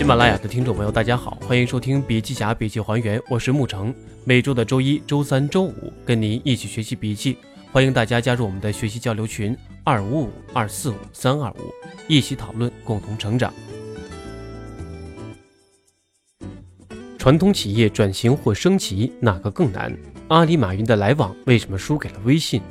喜马拉雅的听众朋友，大家好，欢迎收听《笔记侠笔记还原》，我是沐橙。每周的周一、周三、周五，跟您一起学习笔记。欢迎大家加入我们的学习交流群：二五五二四五三二五，一起讨论，共同成长。传统企业转型或升级，哪个更难？阿里马云的来往为什么输给了微信？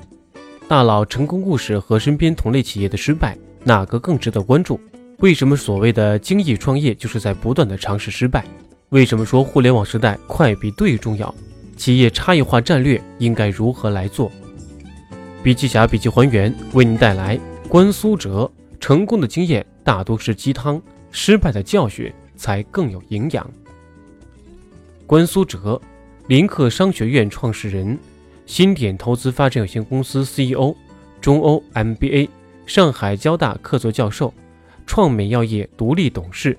大佬成功故事和身边同类企业的失败，哪个更值得关注？为什么所谓的精益创业就是在不断的尝试失败？为什么说互联网时代快比对重要？企业差异化战略应该如何来做？笔记侠笔记还原为您带来关苏哲成功的经验大多是鸡汤，失败的教训才更有营养。关苏哲，林克商学院创始人，新点投资发展有限公司 CEO，中欧 MBA，上海交大客座教授。创美药业独立董事，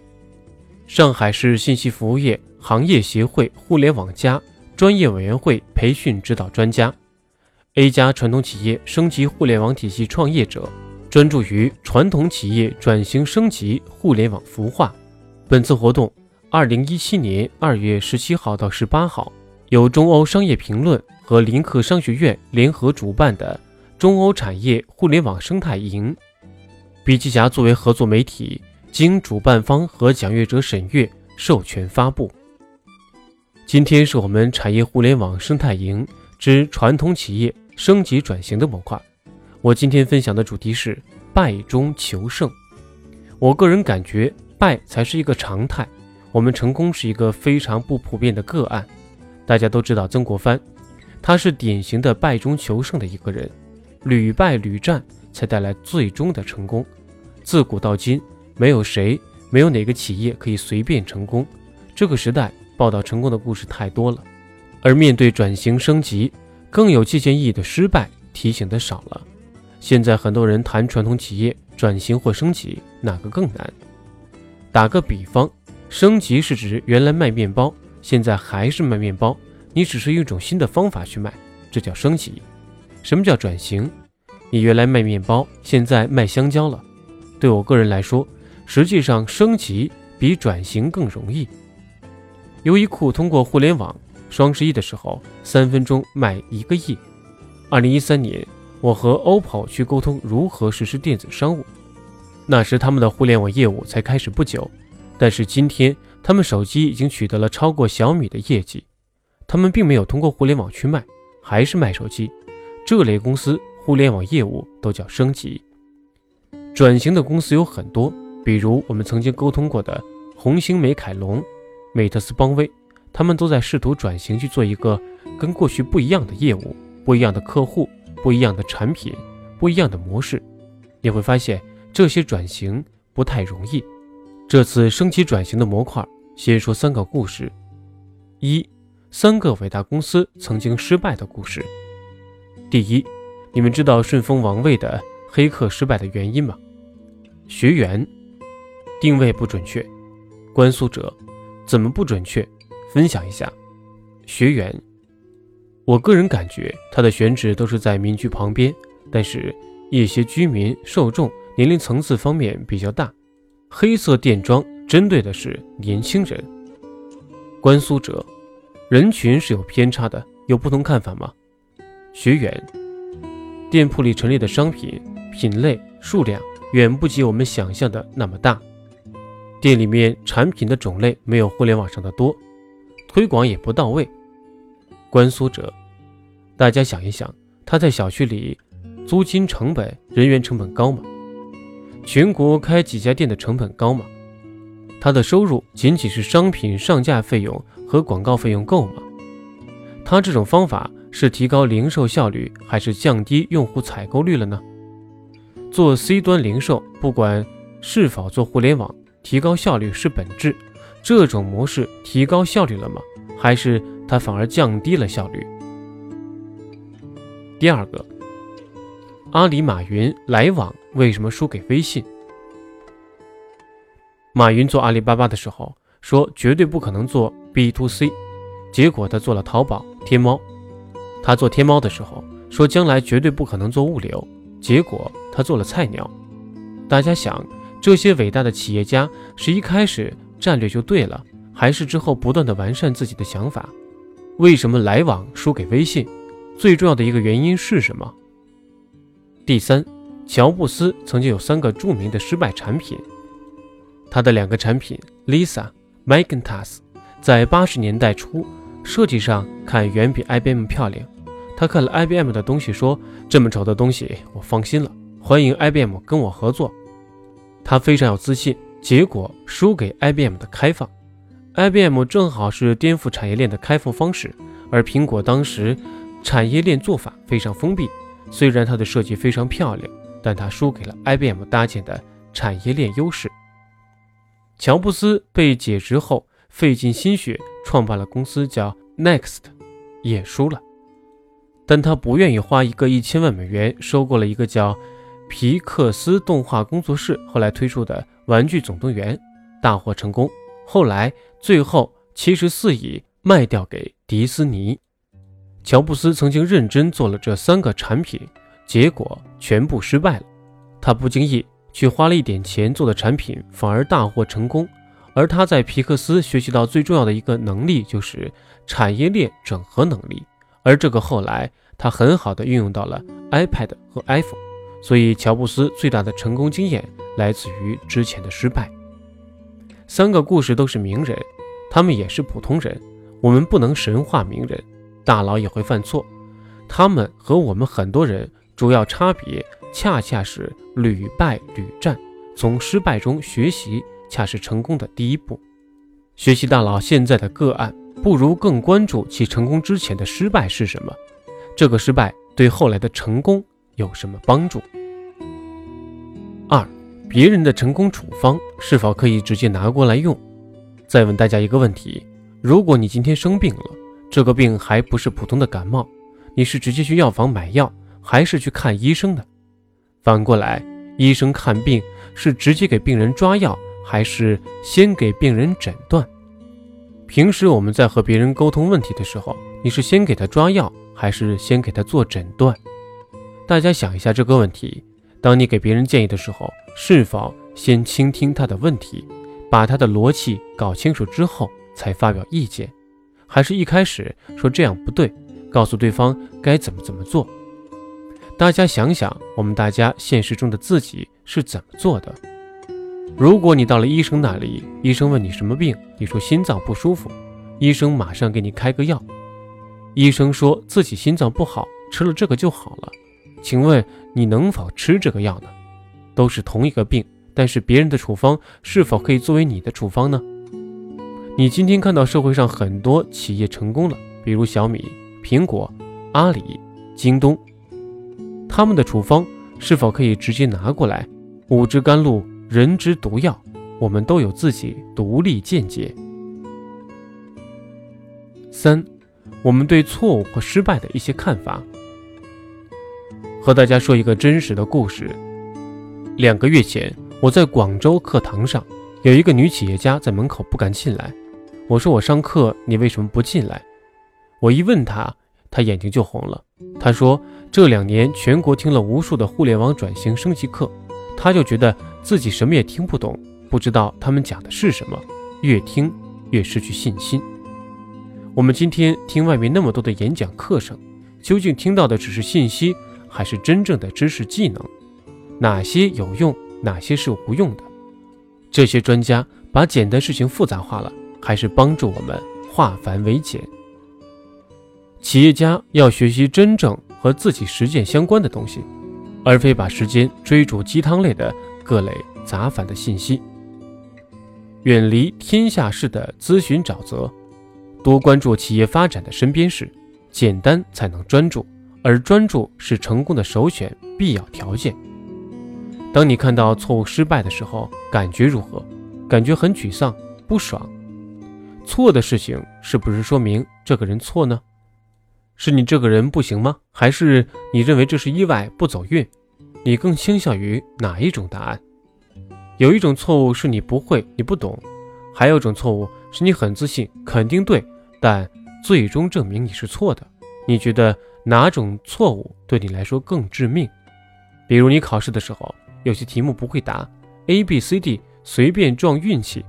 上海市信息服务业行业协会互联网加专业委员会培训指导专家，A 加传统企业升级互联网体系创业者，专注于传统企业转型升级互联网孵化。本次活动，二零一七年二月十七号到十八号，由中欧商业评论和林克商学院联合主办的中欧产业互联网生态营。笔记侠作为合作媒体，经主办方和讲阅者审阅授权发布。今天是我们产业互联网生态营之传统企业升级转型的模块。我今天分享的主题是败中求胜。我个人感觉，败才是一个常态，我们成功是一个非常不普遍的个案。大家都知道曾国藩，他是典型的败中求胜的一个人，屡败屡战。才带来最终的成功。自古到今，没有谁，没有哪个企业可以随便成功。这个时代报道成功的故事太多了，而面对转型升级，更有借鉴意义的失败提醒的少了。现在很多人谈传统企业转型或升级，哪个更难？打个比方，升级是指原来卖面包，现在还是卖面包，你只是用一种新的方法去卖，这叫升级。什么叫转型？你原来卖面包，现在卖香蕉了。对我个人来说，实际上升级比转型更容易。优衣库通过互联网，双十一的时候三分钟卖一个亿。二零一三年，我和 OPPO 去沟通如何实施电子商务，那时他们的互联网业务才开始不久，但是今天他们手机已经取得了超过小米的业绩。他们并没有通过互联网去卖，还是卖手机。这类公司。互联网业务都叫升级转型的公司有很多，比如我们曾经沟通过的红星美凯龙、美特斯邦威，他们都在试图转型去做一个跟过去不一样的业务、不一样的客户、不一样的产品、不一样的模式。你会发现这些转型不太容易。这次升级转型的模块，先说三个故事：一、三个伟大公司曾经失败的故事。第一。你们知道顺丰王卫的黑客失败的原因吗？学员定位不准确，关宿者怎么不准确？分享一下。学员，我个人感觉他的选址都是在民居旁边，但是一些居民受众年龄层次方面比较大，黑色店装针对的是年轻人。关宿者，人群是有偏差的，有不同看法吗？学员。店铺里陈列的商品品类数量远不及我们想象的那么大，店里面产品的种类没有互联网上的多，推广也不到位。关苏哲，大家想一想，他在小区里租金成本、人员成本高吗？全国开几家店的成本高吗？他的收入仅仅是商品上架费用和广告费用够吗？他这种方法。是提高零售效率，还是降低用户采购率了呢？做 C 端零售，不管是否做互联网，提高效率是本质。这种模式提高效率了吗？还是它反而降低了效率？第二个，阿里马云来往为什么输给微信？马云做阿里巴巴的时候说绝对不可能做 B to C，结果他做了淘宝、天猫。他做天猫的时候说将来绝对不可能做物流，结果他做了菜鸟。大家想，这些伟大的企业家是一开始战略就对了，还是之后不断的完善自己的想法？为什么来往输给微信？最重要的一个原因是什么？第三，乔布斯曾经有三个著名的失败产品，他的两个产品 Lisa、Macintosh，在八十年代初设计上看远比 IBM 漂亮。他看了 IBM 的东西，说这么丑的东西我放心了，欢迎 IBM 跟我合作。他非常有自信，结果输给 IBM 的开放。IBM 正好是颠覆产业链的开放方式，而苹果当时产业链做法非常封闭。虽然它的设计非常漂亮，但它输给了 IBM 搭建的产业链优势。乔布斯被解职后，费尽心血创办了公司叫 Next，也输了。但他不愿意花一个一千万美元收购了一个叫皮克斯动画工作室，后来推出的《玩具总动员》大获成功。后来，最后七十四亿卖掉给迪士尼。乔布斯曾经认真做了这三个产品，结果全部失败了。他不经意去花了一点钱做的产品，反而大获成功。而他在皮克斯学习到最重要的一个能力，就是产业链整合能力。而这个后来他很好的运用到了 iPad 和 iPhone。所以，乔布斯最大的成功经验来自于之前的失败。三个故事都是名人，他们也是普通人。我们不能神化名人，大佬也会犯错。他们和我们很多人主要差别，恰恰是屡败屡战。从失败中学习，恰是成功的第一步。学习大佬现在的个案，不如更关注其成功之前的失败是什么。这个失败对后来的成功有什么帮助？别人的成功处方是否可以直接拿过来用？再问大家一个问题：如果你今天生病了，这个病还不是普通的感冒，你是直接去药房买药，还是去看医生的？反过来，医生看病是直接给病人抓药，还是先给病人诊断？平时我们在和别人沟通问题的时候，你是先给他抓药，还是先给他做诊断？大家想一下这个问题。当你给别人建议的时候，是否先倾听他的问题，把他的逻辑搞清楚之后才发表意见，还是一开始说这样不对，告诉对方该怎么怎么做？大家想想，我们大家现实中的自己是怎么做的？如果你到了医生那里，医生问你什么病，你说心脏不舒服，医生马上给你开个药。医生说自己心脏不好，吃了这个就好了。请问你能否吃这个药呢？都是同一个病，但是别人的处方是否可以作为你的处方呢？你今天看到社会上很多企业成功了，比如小米、苹果、阿里、京东，他们的处方是否可以直接拿过来？五支甘露，人之毒药，我们都有自己独立见解。三，我们对错误和失败的一些看法。和大家说一个真实的故事。两个月前，我在广州课堂上，有一个女企业家在门口不敢进来。我说：“我上课，你为什么不进来？”我一问她，她眼睛就红了。她说：“这两年全国听了无数的互联网转型升级课，她就觉得自己什么也听不懂，不知道他们讲的是什么，越听越失去信心。”我们今天听外面那么多的演讲课程，究竟听到的只是信息？还是真正的知识技能，哪些有用，哪些是无用的？这些专家把简单事情复杂化了，还是帮助我们化繁为简？企业家要学习真正和自己实践相关的东西，而非把时间追逐鸡汤类的各类杂繁的信息。远离天下事的咨询沼泽，多关注企业发展的身边事，简单才能专注。而专注是成功的首选必要条件。当你看到错误失败的时候，感觉如何？感觉很沮丧、不爽。错的事情是不是说明这个人错呢？是你这个人不行吗？还是你认为这是意外不走运？你更倾向于哪一种答案？有一种错误是你不会、你不懂；还有种错误是你很自信、肯定对，但最终证明你是错的。你觉得？哪种错误对你来说更致命？比如你考试的时候，有些题目不会答，A、B、C、D 随便撞运气；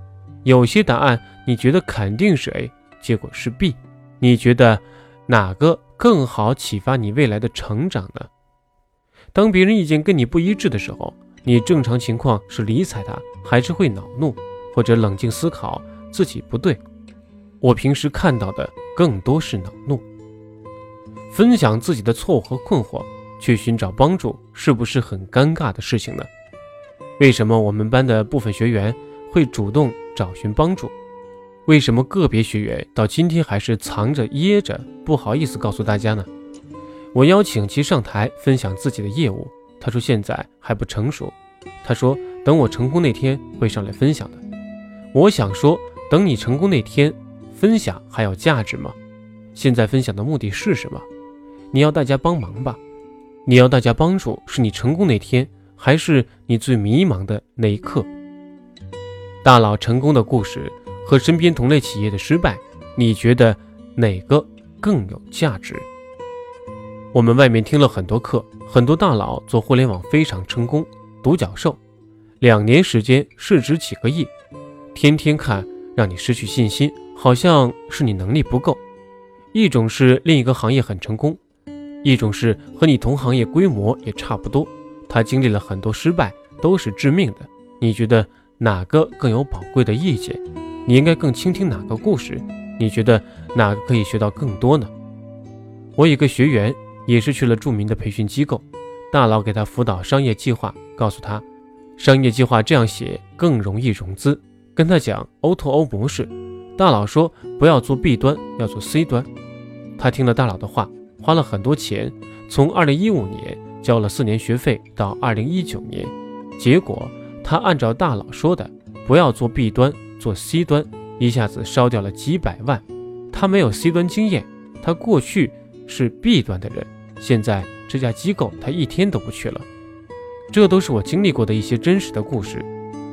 有些答案你觉得肯定是 A，结果是 B，你觉得哪个更好启发你未来的成长呢？当别人意见跟你不一致的时候，你正常情况是理睬他，还是会恼怒，或者冷静思考自己不对？我平时看到的更多是恼怒。分享自己的错误和困惑，去寻找帮助，是不是很尴尬的事情呢？为什么我们班的部分学员会主动找寻帮助？为什么个别学员到今天还是藏着掖着，不好意思告诉大家呢？我邀请其上台分享自己的业务，他说现在还不成熟，他说等我成功那天会上来分享的。我想说，等你成功那天。分享还有价值吗？现在分享的目的是什么？你要大家帮忙吧？你要大家帮助，是你成功那天，还是你最迷茫的那一刻？大佬成功的故事和身边同类企业的失败，你觉得哪个更有价值？我们外面听了很多课，很多大佬做互联网非常成功，独角兽，两年时间市值几个亿，天天看让你失去信心。好像是你能力不够，一种是另一个行业很成功，一种是和你同行业规模也差不多，他经历了很多失败，都是致命的。你觉得哪个更有宝贵的意见？你应该更倾听哪个故事？你觉得哪个可以学到更多呢？我有个学员也是去了著名的培训机构，大佬给他辅导商业计划，告诉他商业计划这样写更容易融资，跟他讲 O to O 模式。大佬说不要做 B 端，要做 C 端。他听了大佬的话，花了很多钱，从二零一五年交了四年学费到二零一九年，结果他按照大佬说的，不要做 B 端，做 C 端，一下子烧掉了几百万。他没有 C 端经验，他过去是 B 端的人，现在这家机构他一天都不去了。这都是我经历过的一些真实的故事，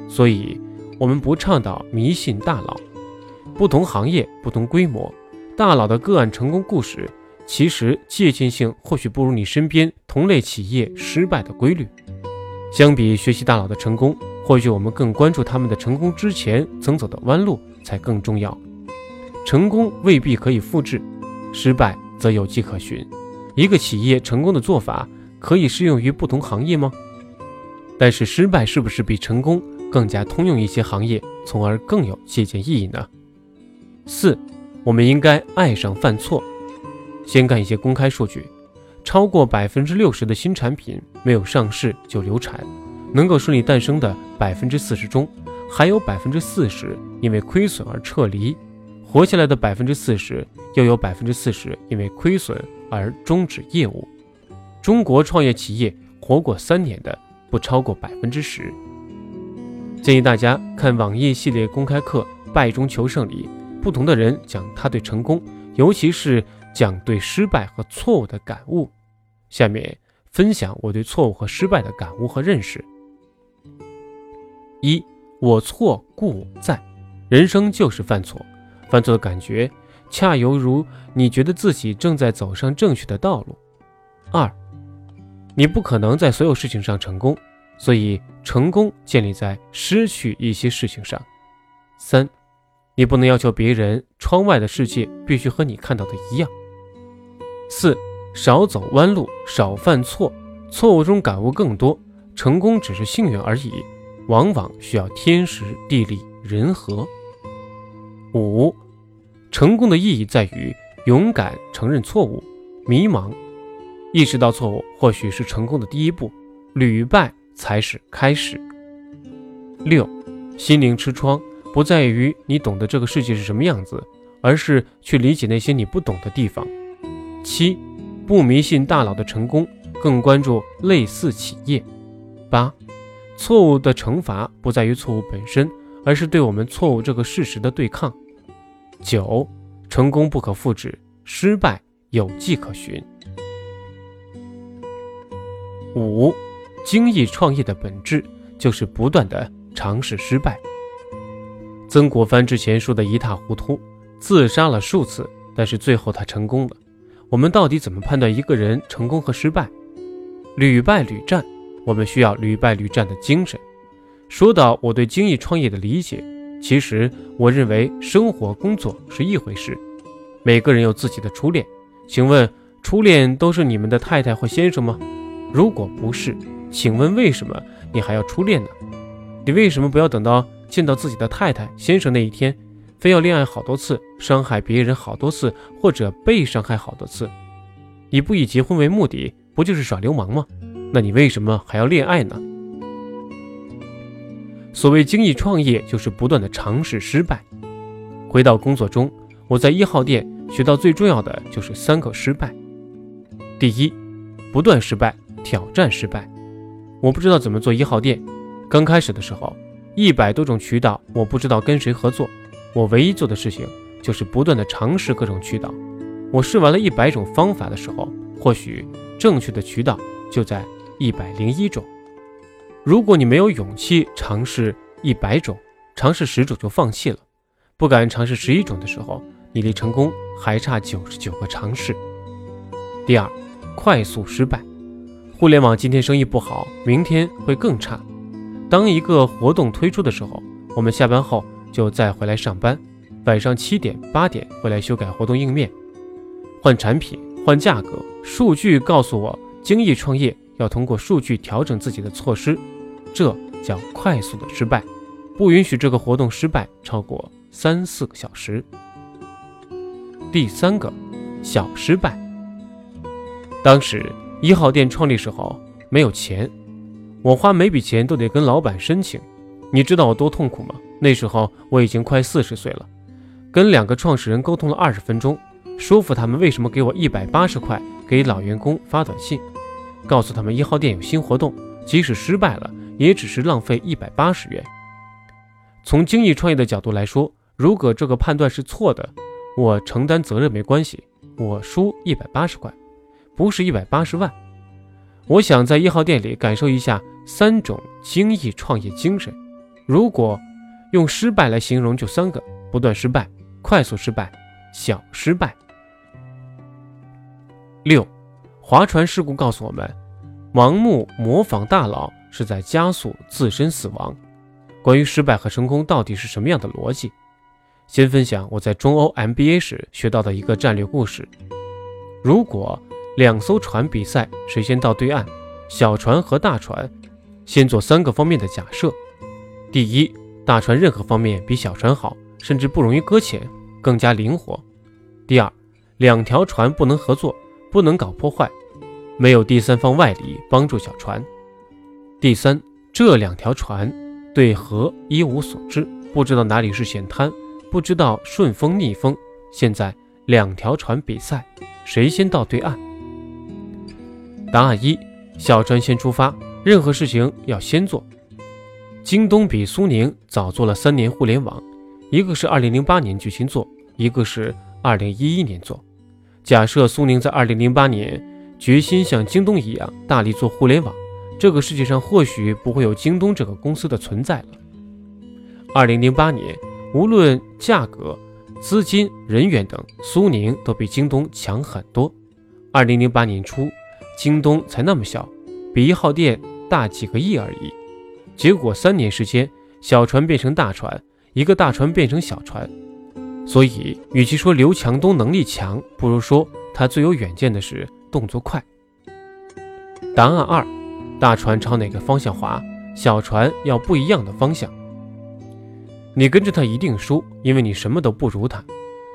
所以我们不倡导迷信大佬。不同行业、不同规模，大佬的个案成功故事，其实借鉴性或许不如你身边同类企业失败的规律。相比学习大佬的成功，或许我们更关注他们的成功之前曾走的弯路才更重要。成功未必可以复制，失败则有迹可循。一个企业成功的做法可以适用于不同行业吗？但是失败是不是比成功更加通用一些行业，从而更有借鉴意义呢？四，我们应该爱上犯错。先看一些公开数据，超过百分之六十的新产品没有上市就流产，能够顺利诞生的百分之四十中，还有百分之四十因为亏损而撤离，活下来的百分之四十又有百分之四十因为亏损而终止业务。中国创业企业活过三年的不超过百分之十。建议大家看网页系列公开课《败中求胜》里。不同的人讲他对成功，尤其是讲对失败和错误的感悟。下面分享我对错误和失败的感悟和认识。一，我错故我在，人生就是犯错，犯错的感觉恰犹如你觉得自己正在走上正确的道路。二，你不可能在所有事情上成功，所以成功建立在失去一些事情上。三。你不能要求别人窗外的世界必须和你看到的一样。四，少走弯路，少犯错，错误中感悟更多，成功只是幸运而已，往往需要天时地利人和。五，成功的意义在于勇敢承认错误，迷茫，意识到错误或许是成功的第一步，屡败才是开始。六，心灵之窗。不在于你懂得这个世界是什么样子，而是去理解那些你不懂的地方。七，不迷信大佬的成功，更关注类似企业。八，错误的惩罚不在于错误本身，而是对我们错误这个事实的对抗。九，成功不可复制，失败有迹可循。五，精益创业的本质就是不断的尝试失败。曾国藩之前输得一塌糊涂，自杀了数次，但是最后他成功了。我们到底怎么判断一个人成功和失败？屡败屡战，我们需要屡败屡战的精神。说到我对精益创业的理解，其实，我认为生活工作是一回事。每个人有自己的初恋，请问初恋都是你们的太太或先生吗？如果不是，请问为什么你还要初恋呢？你为什么不要等到见到自己的太太、先生那一天，非要恋爱好多次，伤害别人好多次，或者被伤害好多次？你不以结婚为目的，不就是耍流氓吗？那你为什么还要恋爱呢？所谓精益创业，就是不断的尝试失败。回到工作中，我在一号店学到最重要的就是三个失败：第一，不断失败，挑战失败。我不知道怎么做一号店，刚开始的时候，一百多种渠道，我不知道跟谁合作。我唯一做的事情就是不断的尝试各种渠道。我试完了一百种方法的时候，或许正确的渠道就在一百零一种。如果你没有勇气尝试一百种，尝试十种就放弃了，不敢尝试十一种的时候，你离成功还差九十九个尝试。第二，快速失败。互联网今天生意不好，明天会更差。当一个活动推出的时候，我们下班后就再回来上班，晚上七点八点回来修改活动页面，换产品换价格。数据告诉我，精益创业要通过数据调整自己的措施。这叫快速的失败，不允许这个活动失败超过三四个小时。第三个小失败，当时一号店创立时候没有钱，我花每笔钱都得跟老板申请，你知道我多痛苦吗？那时候我已经快四十岁了，跟两个创始人沟通了二十分钟，说服他们为什么给我一百八十块，给老员工发短信，告诉他们一号店有新活动，即使失败了。也只是浪费一百八十元。从精益创业的角度来说，如果这个判断是错的，我承担责任没关系。我输一百八十块，不是一百八十万。我想在一号店里感受一下三种精益创业精神。如果用失败来形容，就三个：不断失败、快速失败、小失败。六，划船事故告诉我们：盲目模仿大佬。是在加速自身死亡。关于失败和成功到底是什么样的逻辑？先分享我在中欧 MBA 时学到的一个战略故事。如果两艘船比赛谁先到对岸，小船和大船先做三个方面的假设：第一，大船任何方面比小船好，甚至不容易搁浅，更加灵活；第二，两条船不能合作，不能搞破坏，没有第三方外力帮助小船。第三，这两条船对河一无所知，不知道哪里是险滩，不知道顺风逆风。现在两条船比赛，谁先到对岸？答案一：小船先出发，任何事情要先做。京东比苏宁早做了三年互联网，一个是二零零八年巨星做，一个是二零一一年做。假设苏宁在二零零八年决心像京东一样大力做互联网。这个世界上或许不会有京东这个公司的存在了。二零零八年，无论价格、资金、人员等，苏宁都比京东强很多。二零零八年初，京东才那么小，比一号店大几个亿而已。结果三年时间，小船变成大船，一个大船变成小船。所以，与其说刘强东能力强，不如说他最有远见的是动作快。答案二。大船朝哪个方向划，小船要不一样的方向。你跟着他一定输，因为你什么都不如他。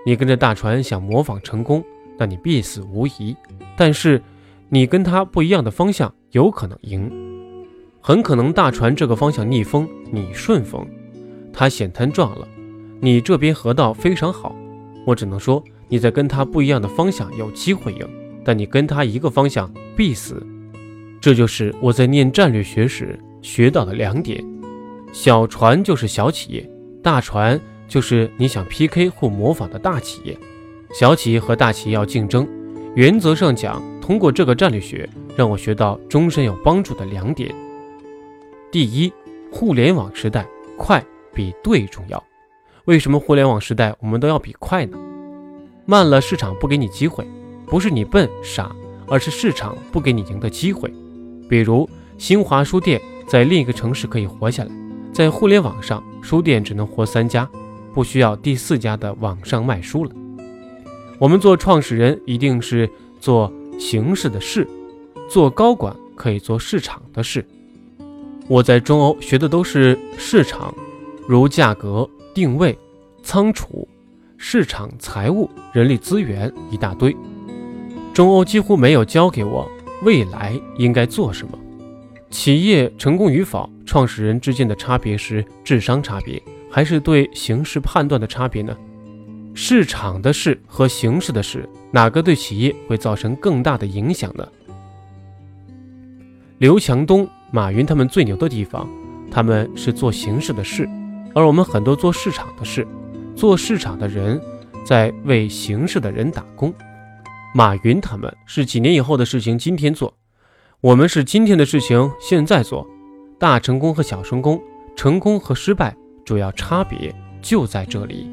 你跟着大船想模仿成功，那你必死无疑。但是你跟他不一样的方向，有可能赢。很可能大船这个方向逆风，你顺风。他险滩撞了，你这边河道非常好。我只能说你在跟他不一样的方向有机会赢，但你跟他一个方向必死。这就是我在念战略学时学到的两点：小船就是小企业，大船就是你想 PK 或模仿的大企业。小企业和大企业要竞争，原则上讲，通过这个战略学，让我学到终身有帮助的两点。第一，互联网时代快比对重要。为什么互联网时代我们都要比快呢？慢了，市场不给你机会，不是你笨傻，而是市场不给你赢的机会。比如新华书店在另一个城市可以活下来，在互联网上，书店只能活三家，不需要第四家的网上卖书了。我们做创始人一定是做形式的事，做高管可以做市场的事。我在中欧学的都是市场，如价格、定位、仓储、市场、财务、人力资源一大堆。中欧几乎没有教给我未来应该做什么。企业成功与否，创始人之间的差别是智商差别，还是对形势判断的差别呢？市场的事和形势的事，哪个对企业会造成更大的影响呢？刘强东。马云他们最牛的地方，他们是做形式的事，而我们很多做市场的事，做市场的人在为形式的人打工。马云他们是几年以后的事情今天做，我们是今天的事情现在做。大成功和小成功，成功和失败主要差别就在这里。